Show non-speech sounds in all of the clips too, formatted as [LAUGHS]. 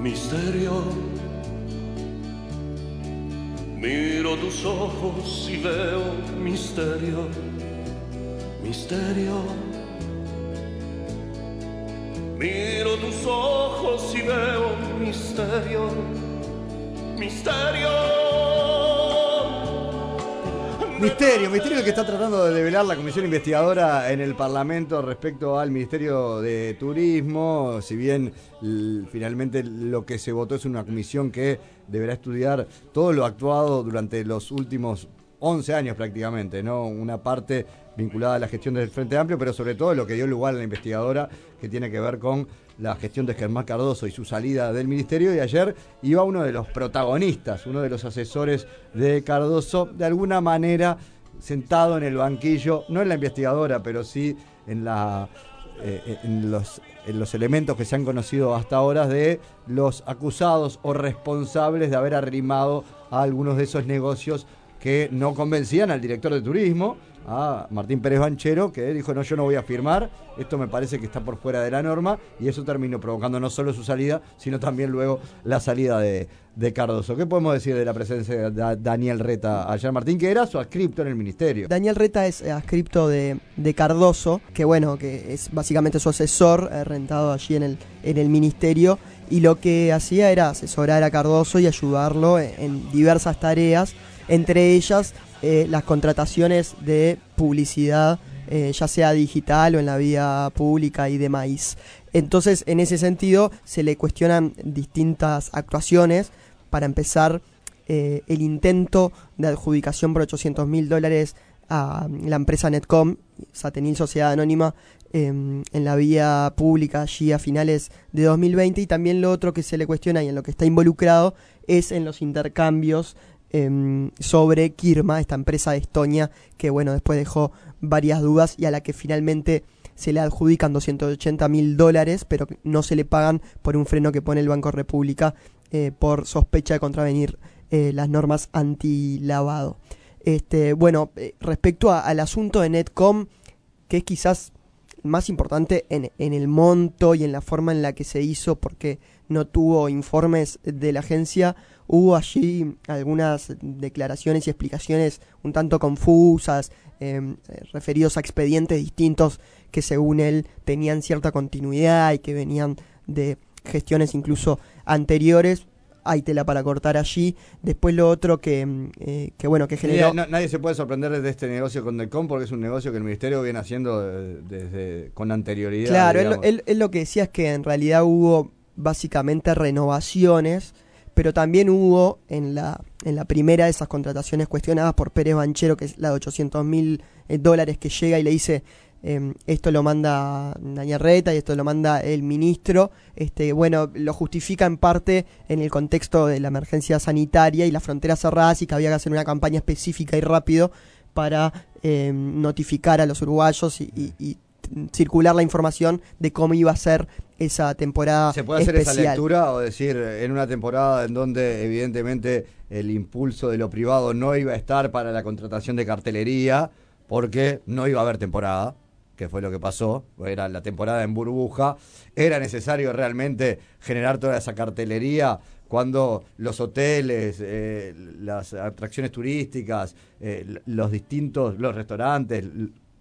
misterio. Miro tus ojos y veo misterio, misterio. Miro tus ojos y veo misterio, misterio. Misterio, misterio que está tratando de develar la comisión investigadora en el Parlamento respecto al Ministerio de Turismo. Si bien finalmente lo que se votó es una comisión que deberá estudiar todo lo actuado durante los últimos 11 años prácticamente, ¿no? Una parte vinculada a la gestión del Frente Amplio, pero sobre todo lo que dio lugar a la investigadora que tiene que ver con la gestión de Germán Cardoso y su salida del ministerio. Y ayer iba uno de los protagonistas, uno de los asesores de Cardoso, de alguna manera sentado en el banquillo, no en la investigadora, pero sí en la eh, en, los, en los elementos que se han conocido hasta ahora de los acusados o responsables de haber arrimado a algunos de esos negocios que no convencían al director de turismo a Martín Pérez Banchero, que dijo, no, yo no voy a firmar, esto me parece que está por fuera de la norma, y eso terminó provocando no solo su salida, sino también luego la salida de, Cardoso. ¿Qué podemos decir de la presencia de Daniel Reta ayer, Martín, que era su adscripto en el ministerio? Daniel Reta es adscripto de, Cardoso, que bueno, que es básicamente su asesor, eh, rentado allí en el, en el ministerio, y lo que hacía era asesorar a Cardoso y ayudarlo en diversas tareas, entre ellas eh, las contrataciones de publicidad, eh, ya sea digital o en la vía pública y demás. Entonces, en ese sentido, se le cuestionan distintas actuaciones. Para empezar, eh, el intento de adjudicación por 800 mil dólares a la empresa Netcom, Satenil Sociedad Anónima, em, en la vía pública allí a finales de 2020. Y también lo otro que se le cuestiona y en lo que está involucrado es en los intercambios Em, sobre Kirma, esta empresa de Estonia, que bueno, después dejó varias dudas y a la que finalmente se le adjudican 280 mil dólares, pero no se le pagan por un freno que pone el Banco República eh, por sospecha de contravenir eh, las normas anti-lavado. Este, bueno, eh, respecto al asunto de Netcom, que es quizás más importante en, en, el monto y en la forma en la que se hizo, porque no tuvo informes de la agencia, hubo allí algunas declaraciones y explicaciones un tanto confusas, em, referidos a expedientes distintos que según él tenían cierta continuidad y que venían de gestiones incluso anteriores, hay tela para cortar allí. Después lo otro que, em, eh, que bueno, que generó... nadie se puede sorprender de este negocio con Delcom porque es un negocio que el Ministerio viene haciendo desde con anterioridad. Claro, él, lo que decía es que en realidad hubo básicamente renovaciones, pero también hubo en la, en la primera de esas contrataciones cuestionadas por Pérez Banchero, que es la de 800 mil eh, dólares que llega y le dice, em, esto lo manda Daniel Reta y esto lo manda el ministro, este, bueno, lo justifica en parte en el contexto de la emergencia sanitaria y las fronteras cerradas y que había que hacer una campaña específica y rápido para em, notificar a los uruguayos y circular la información de cómo iba a ser esa temporada. ¿Se puede hacer esa lectura o decir en una temporada en donde evidentemente el impulso de lo privado no iba a estar para la contratación de cartelería porque no iba a haber temporada? que fue lo que pasó, era la temporada en burbuja, era necesario realmente generar toda esa cartelería cuando los hoteles, eh, las atracciones turísticas, eh, los distintos, los restaurantes,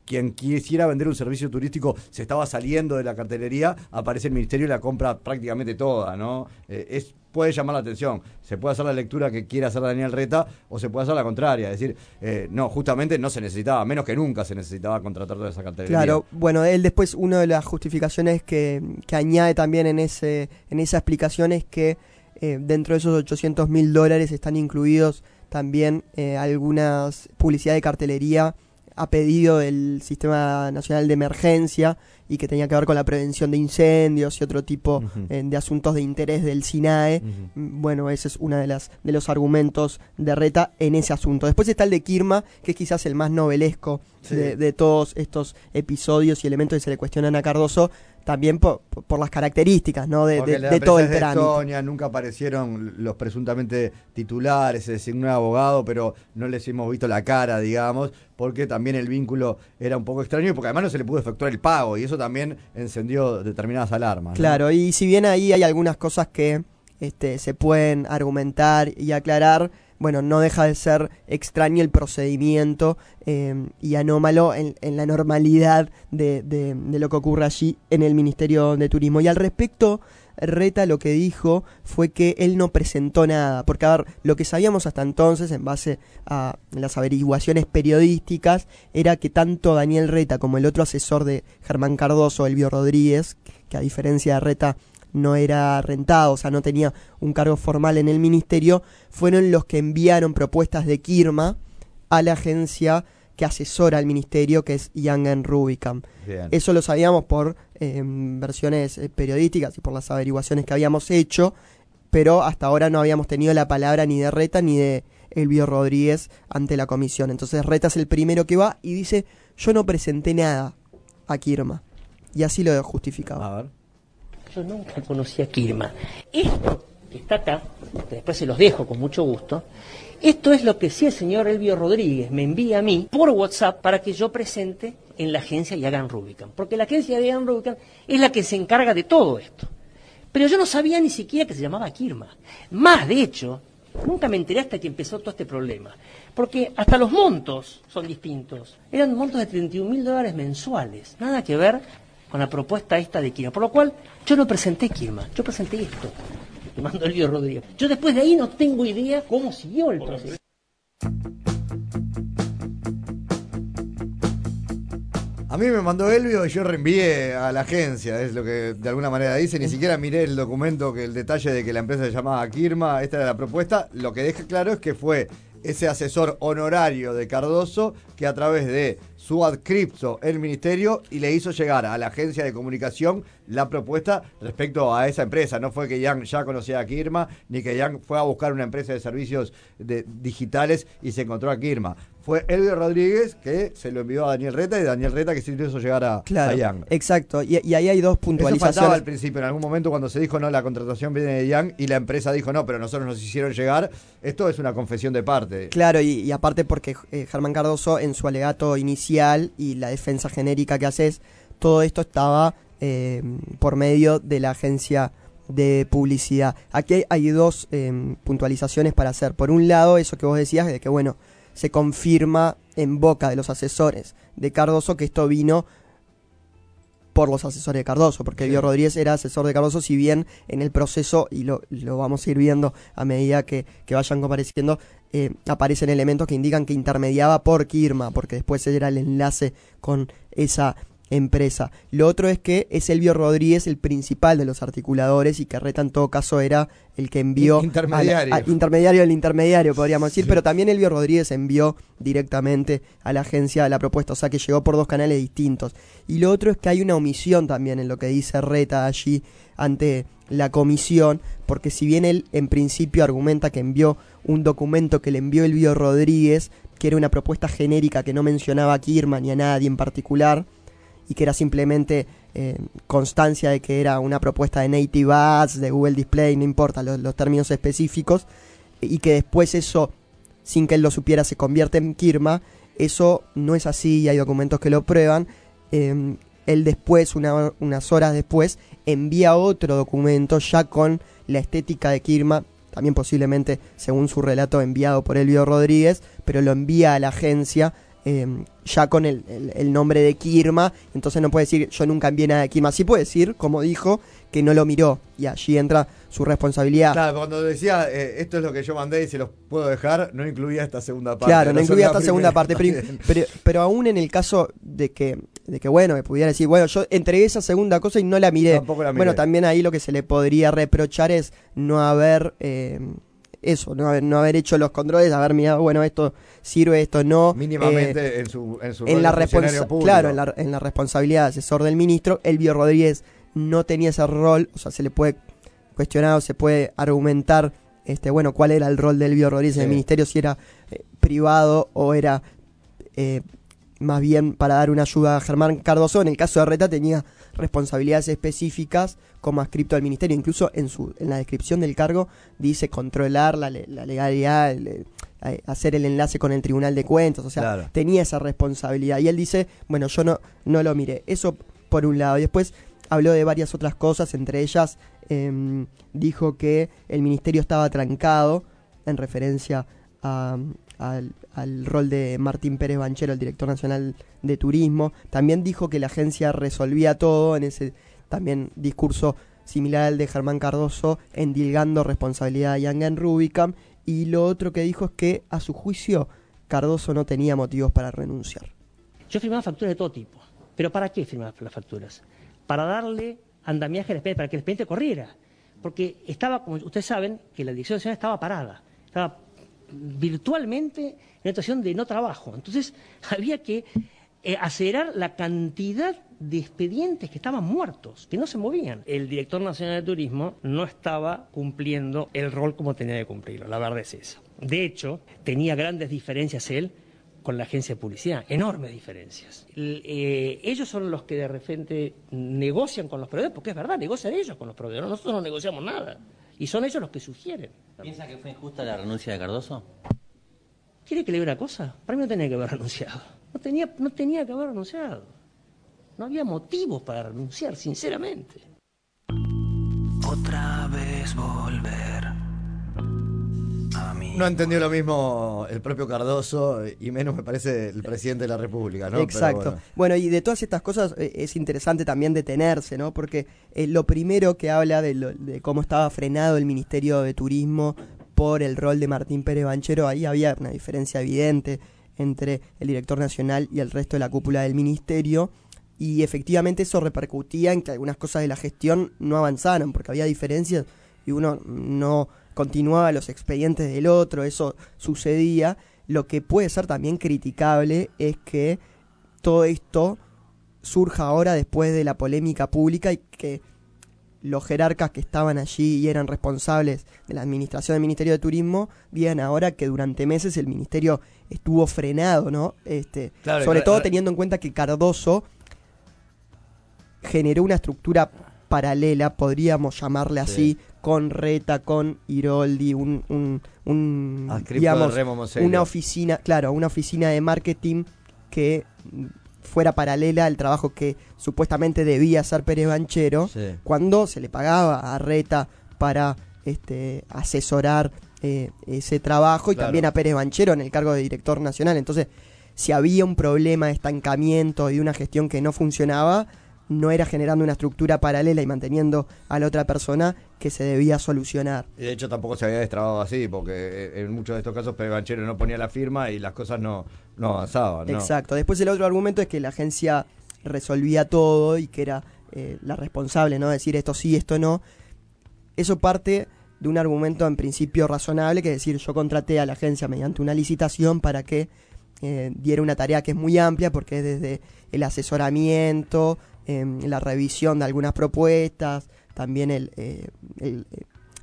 quien quisiera vender un servicio turístico se estaba saliendo de la cartelería, aparece el ministerio y la compra prácticamente toda, ¿no? Eh, puede llamar la atención. Se puede hacer la lectura que quiere hacer Daniel Reta o se puede hacer la contraria. Es decir, eh, no, justamente no se necesitaba, menos que nunca se necesitaba contratar toda esa cartelería. Claro, bueno, él después, una de las justificaciones que, que añade también en, ese, en esa explicación es que eh, dentro de esos 800 mil dólares están incluidos también algunas publicidad de cartelería a pedido del Sistema Nacional de Emergencia y que tenía que ver con la prevención de incendios y otro tipo eh, de asuntos de interés del SINAE. Mm, bueno, ese es uno de, las, de los argumentos de Reta en ese asunto. Después está el de Kirma, que es quizás el más novelesco de, todos estos episodios y elementos que se le cuestionan a Cardoso, también por, las características ¿no? de, todo el trámite. nunca aparecieron los presuntamente titulares, se designó un abogado, pero no les hemos visto la cara, digamos, porque también el vínculo era un poco extraño, porque además no se le pudo efectuar el pago, y eso también encendió determinadas alarmas. Claro, y si bien ahí hay algunas cosas que este, se pueden argumentar y aclarar, bueno, no deja de ser extraño el procedimiento eh, y anómalo en, la normalidad de, de, de, lo que ocurre allí en el Ministerio de Turismo. Y al respecto, Reta lo que dijo fue que él no presentó nada, porque a ver, lo que sabíamos hasta entonces, en base a las averiguaciones periodísticas, era que tanto Daniel Reta como el otro asesor de Germán Cardoso, Elvio Rodríguez, que a diferencia de Reta no era rentado, o sea, no tenía un cargo formal en el ministerio, fueron los que enviaron propuestas de Kirma a la agencia que asesora al ministerio, que es Young Rubicam. Bien. Eso lo sabíamos por eh, versiones periodísticas y por las averiguaciones que habíamos hecho, pero hasta ahora no habíamos tenido la palabra ni de Reta ni de Elvio Rodríguez ante la comisión. Entonces Reta es el primero que va y dice, yo no presenté nada a Kirma. Y así lo justificaba. A ver. Yo nunca conocí a Kirma. Esto que está acá, que después se los dejo con mucho gusto, esto es lo que sí el señor Elvio Rodríguez me envía a mí por WhatsApp para que yo presente en la agencia Yagan Rubicam. Porque la agencia Yagan Rubicam es la que se encarga de todo esto. Pero yo no sabía ni siquiera que se llamaba Kirma. Más, de hecho, nunca me enteré hasta que empezó todo este problema. Porque hasta los montos son distintos. Eran montos de 31 mil dólares mensuales. Nada que ver con la propuesta esta de Kirma. Por lo cual, yo no presenté Kirma, yo presenté esto que mandó Elvio Rodríguez. Yo después de ahí no tengo idea cómo siguió el proceso. A mí me mandó Elvio y yo reenvié a la agencia, es lo que de alguna manera dice. Ni siquiera miré el documento, que el detalle de que la empresa se llamaba Kirma, esta era la propuesta. Lo que deja claro es que fue ese asesor honorario de Cardoso que a través de su adscripto el ministerio y le hizo llegar a la agencia de comunicación la propuesta respecto a esa empresa. No fue que Yang ya conocía a Kirma, ni que Yang fue a buscar una empresa de servicios de, digitales y se encontró a Kirma. Fue Elvio Rodríguez que se lo envió a Daniel Reta y Daniel Reta que se hizo llegar a, claro, a Yang. Exacto, y, y, ahí hay dos puntualizaciones. Eso faltaba al principio, en algún momento cuando se dijo no, la contratación viene de Yang y la empresa dijo no, pero nosotros nos hicieron llegar. Esto es una confesión de parte. Claro, y, y aparte porque eh, Germán Cardoso en su alegato inicial y la defensa genérica que haces, todo esto estaba eh, por medio de la agencia de publicidad. Aquí hay dos eh, puntualizaciones para hacer. Por un lado, eso que vos decías, de que bueno, se confirma en boca de los asesores de Cardoso que esto vino por los asesores de Cardoso, porque sí. Elvio Rodríguez era asesor de Cardoso, si bien en el proceso, y lo, lo vamos a ir viendo a medida que, que vayan compareciendo, eh, aparecen elementos que indican que intermediaba por Kirma, porque después era el enlace con esa empresa. Lo otro es que es Elvio Rodríguez el principal de los articuladores y que Reta en todo caso era el que envió intermediario, a la, a, intermediario del intermediario podríamos decir, sí. pero también Elvio Rodríguez envió directamente a la agencia la propuesta, o sea que llegó por dos canales distintos. Y lo otro es que hay una omisión también en lo que dice Reta allí ante la comisión, porque si bien él en principio argumenta que envió un documento que le envió Elvio Rodríguez, que era una propuesta genérica que no mencionaba a Kirman ni a nadie en particular, y que era simplemente eh, constancia de que era una propuesta de Native Ads, de Google Display, no importa los, términos específicos, y que después eso, sin que él lo supiera, se convierte en Kirma, eso no es así y hay documentos que lo prueban. Eh, él después, una, unas horas después, envía otro documento ya con la estética de Kirma, también posiblemente, según su relato, enviado por Elvio Rodríguez, pero lo envía a la agencia eh, ya con el, el, el, nombre de Kirma, entonces no puede decir yo nunca envié nada de Kirma, sí puede decir, como dijo, que no lo miró y allí entra su responsabilidad. Claro, cuando decía eh, esto es lo que yo mandé y se los puedo dejar, no incluía esta segunda parte. Claro, no incluía esta segunda parte, pero, pero, pero, aún en el caso de que, de que, bueno, me pudiera decir, bueno, yo entregué esa segunda cosa y no la miré. Tampoco la miré. Bueno, también ahí lo que se le podría reprochar es no haber... Eh, eso, no haber, no haber hecho los controles, haber mirado, bueno, esto sirve, esto no. Mínimamente eh, en su, en su en la Claro, en la, en la, responsabilidad de asesor del ministro, Elvio Rodríguez no tenía ese rol, o sea, se le puede cuestionar o se puede argumentar, este, bueno, cuál era el rol de Elvio Rodríguez sí. en el ministerio, si era eh, privado o era eh, más bien para dar una ayuda a Germán Cardoso. En el caso de Reta tenía responsabilidades específicas como adscripto al ministerio. Incluso en, su, en la descripción del cargo dice controlar la, la legalidad, el, hacer el enlace con el Tribunal de Cuentas. O sea, claro. tenía esa responsabilidad. Y él dice, bueno, yo no, no lo miré. Eso por un lado. Y después habló de varias otras cosas, entre ellas em, dijo que el ministerio estaba trancado en referencia al, rol de Martín Pérez Banchero, el director nacional de turismo. También dijo que la agencia resolvía todo en ese también discurso similar al de Germán Cardoso, endilgando responsabilidad a Yangan Rubicam. Y lo otro que dijo es que, a su juicio, Cardoso no tenía motivos para renunciar. Yo firmaba facturas de todo tipo. ¿Pero para qué firmaba las facturas? Para darle andamiaje al expediente, para que el expediente corriera. Porque estaba, como ustedes saben, que la Dirección Nacional estaba parada. Estaba virtualmente en una situación de no trabajo. Entonces [LAUGHS] había que eh, acelerar la cantidad de expedientes que estaban muertos, que no se movían. El director nacional de turismo no estaba cumpliendo el rol como tenía que cumplirlo, la verdad es esa. De hecho, tenía grandes diferencias él con la agencia de publicidad, enormes diferencias. Eh, ellos son los que de repente negocian con los proveedores, porque es verdad, negocian ellos con los proveedores, nosotros no negociamos nada. Y son ellos los que sugieren. ¿Piensa que fue injusta la renuncia de Cardoso? ¿Quiere que le diga una cosa? Para mí no tenía que haber renunciado. No tenía, no tenía que haber renunciado. No había motivos para renunciar, sinceramente. Otra vez volver. No entendió lo mismo el propio Cardoso y menos me parece el presidente de la República, ¿no? Exacto. Bueno. y de todas estas cosas eh, es interesante también detenerse, ¿no? Porque eh, lo primero que habla de, de cómo estaba frenado el Ministerio de Turismo por el rol de Martín Pérez Banchero, ahí había una diferencia evidente entre el director nacional y el resto de la cúpula del ministerio. Y efectivamente eso repercutía en que algunas cosas de la gestión no avanzaran, porque había diferencias y uno no continuaba los expedientes del otro, eso sucedía. Lo que puede ser también criticable es que todo esto surja ahora después de la polémica pública y que los jerarcas que estaban allí y eran responsables de la administración del Ministerio de Turismo digan ahora que durante meses el ministerio estuvo frenado, ¿no? Este, sobre todo teniendo en cuenta que Cardoso generó una estructura paralela, podríamos llamarle así, con Reta, con Iroldi, un, un, digamos, una oficina, claro, una oficina de marketing que fuera paralela al trabajo que supuestamente debía hacer Pérez Banchero, cuando se le pagaba a Reta para este, asesorar eh, ese trabajo y también a Pérez Banchero en el cargo de director nacional. Entonces, si había un problema de estancamiento y una gestión que no funcionaba, no era generando una estructura paralela y manteniendo a la otra persona que se debía solucionar. Y de hecho tampoco se había destrabado así, porque en muchos de estos casos Pérez Banchero no ponía la firma y las cosas no, no avanzaban. Exacto. Después el otro argumento es que la agencia resolvía todo y que era eh, la responsable, ¿no? Decir esto sí, esto no. Eso parte de un argumento en principio razonable, que es decir, yo contraté a la agencia mediante una licitación para que eh, diera una tarea que es muy amplia, porque es desde el asesoramiento, Em, la revisión de algunas propuestas, también el, eh, eh,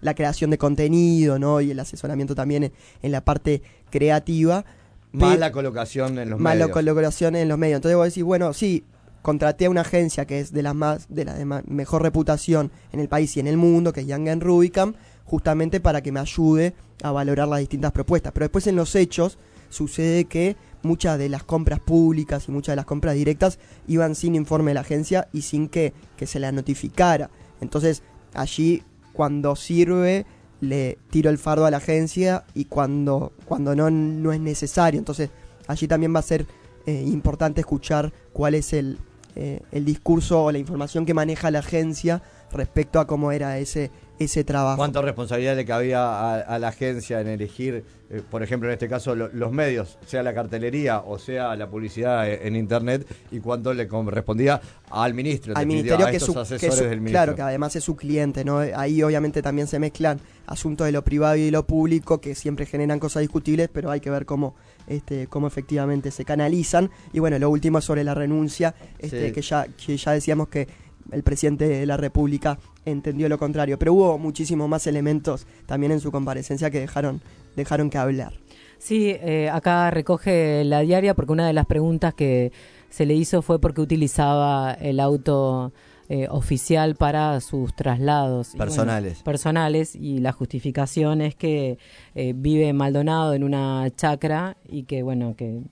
la creación de contenido, ¿no? Y el asesoramiento también en, la parte creativa. Más la colocación en los medios. Más la colocación en los medios. Entonces vos decís, bueno, sí, contraté a una agencia que es de las más, de la de mejor reputación en el país y en el mundo, que es Young Rubicam, justamente para que me ayude a valorar las distintas propuestas. Pero después en los hechos sucede que muchas de las compras públicas y muchas de las compras directas iban sin informe de la agencia y sin que, se la notificara. Entonces allí cuando sirve le tiro el fardo a la agencia y cuando, cuando no, no es necesario. Entonces allí también va a ser eh, importante escuchar cuál es el, eh, el discurso o la información que maneja la agencia respecto a cómo era ese, ese trabajo. ¿Cuánta responsabilidad le cabía a, la agencia en elegir, eh, por ejemplo, en este caso, los medios, sea la cartelería o sea la publicidad e, en, Internet, y cuánto le correspondía al ministro, al ministerio, que, su, del Claro, que además es su cliente, ¿no? Ahí obviamente también se mezclan asuntos de lo privado y de lo público que siempre generan cosas discutibles, pero hay que ver cómo, este, cómo efectivamente se canalizan. Y bueno, lo último es sobre la renuncia, este, que, ya, que ya decíamos que el presidente de la República entendió lo contrario. Pero hubo muchísimos más elementos también en su comparecencia que dejaron, dejaron que hablar. Sí, eh, acá recoge la diaria porque una de las preguntas que se le hizo fue por qué utilizaba el auto eh, oficial para sus traslados personales. personales y la justificación es que eh, vive Maldonado en una chacra y que bueno que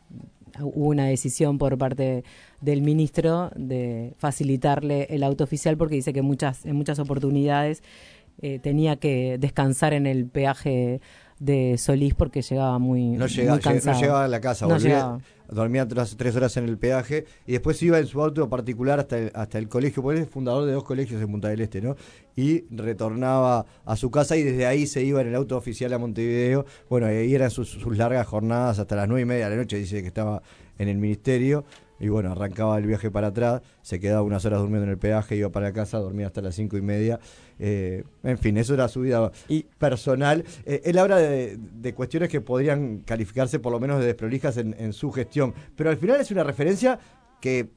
hubo una decisión por parte del ministro de facilitarle el auto oficial porque dice que muchas, en muchas oportunidades eh, tenía que descansar en el peaje de Solís porque llegaba muy, No muy llegaba, cansado. no llegaba a la casa, No volvía- llegaba. dormía tres, tres horas en el peaje y después iba en su auto particular hasta el, hasta el colegio, porque él es fundador de dos colegios en Punta del Este, ¿no? Y retornaba a su casa y desde ahí se iba en el auto oficial a Montevideo. Bueno, ahí eran sus, sus largas jornadas hasta las nueve y media de la noche, dice que estaba en el ministerio. Y bueno, arrancaba el viaje para atrás, se quedaba unas horas durmiendo en el peaje, iba para casa, dormía hasta las cinco y media. Eh, en fin, eso era su vida personal. Eh, él habla de, de cuestiones que podrían calificarse por lo menos de desprolijas en, en su gestión, pero al final es una referencia que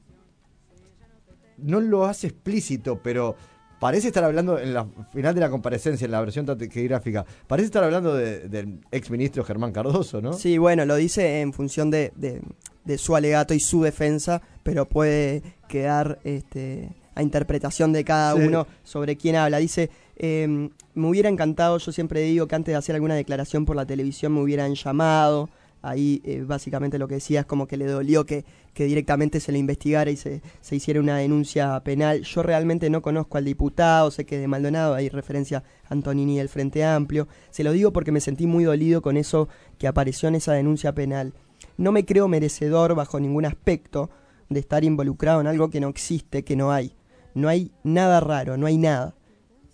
no lo hace explícito, pero parece estar hablando en la final de la comparecencia, en la versión taquigráfica, parece estar hablando de- del exministro Germán Cardoso, ¿no? Sí, bueno, lo dice en función de, de- de su alegato y su defensa, pero puede quedar este, a interpretación de cada Sí. uno sobre quién habla. Dice, eh, me hubiera encantado, yo siempre digo que antes de hacer alguna declaración por la televisión me hubieran llamado. Ahí eh, básicamente lo que decía es como que le dolió que, que directamente se le investigara y se, se hiciera una denuncia penal. Yo realmente no conozco al diputado, sé que de Maldonado hay referencia a Antonini del Frente Amplio. Se lo digo porque me sentí muy dolido con eso que apareció en esa denuncia penal. No me creo merecedor bajo ningún aspecto de estar involucrado en algo que no existe, que no hay. No hay nada raro, no hay nada.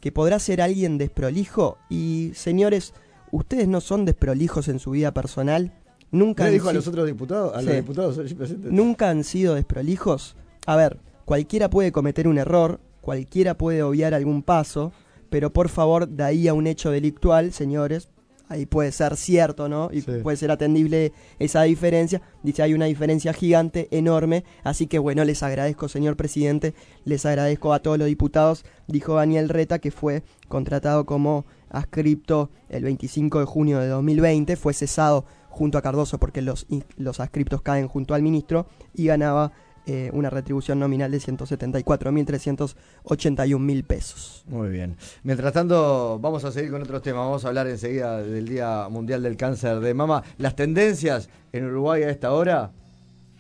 Que podrá ser alguien desprolijo y, señores, ustedes no son desprolijos en su vida personal. Nunca ¿Qué le han dijo a los otros diputados? A los diputados allí presentes. nunca han sido desprolijos. A ver, cualquiera puede cometer un error, cualquiera puede obviar algún paso, pero por favor, de ahí a un hecho delictual, señores, ahí puede ser cierto, ¿no? Y Sí. puede ser atendible esa diferencia. Dice, hay una diferencia gigante, enorme, así que bueno, les agradezco, señor presidente, les agradezco a todos los diputados, dijo Daniel Reta, que fue contratado como ascripto el 25 de junio de 2020, fue cesado junto a Cardoso porque los, los ascriptos caen junto al ministro y ganaba eh, una retribución nominal de 174.381 mil pesos. Muy bien. Mientras tanto, vamos a seguir con otros temas. Vamos a hablar enseguida del Día Mundial del Cáncer de Mama. Las tendencias en Uruguay a esta hora.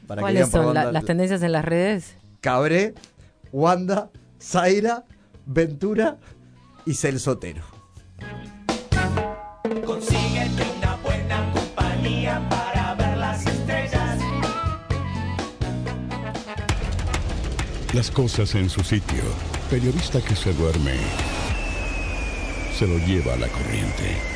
Para que ¿Cuáles son la- las tendencias en las redes? Cabré, Wanda, Zaira, Ventura y Celsotero. Las cosas en su sitio. Periodista que se duerme se lo lleva a la corriente.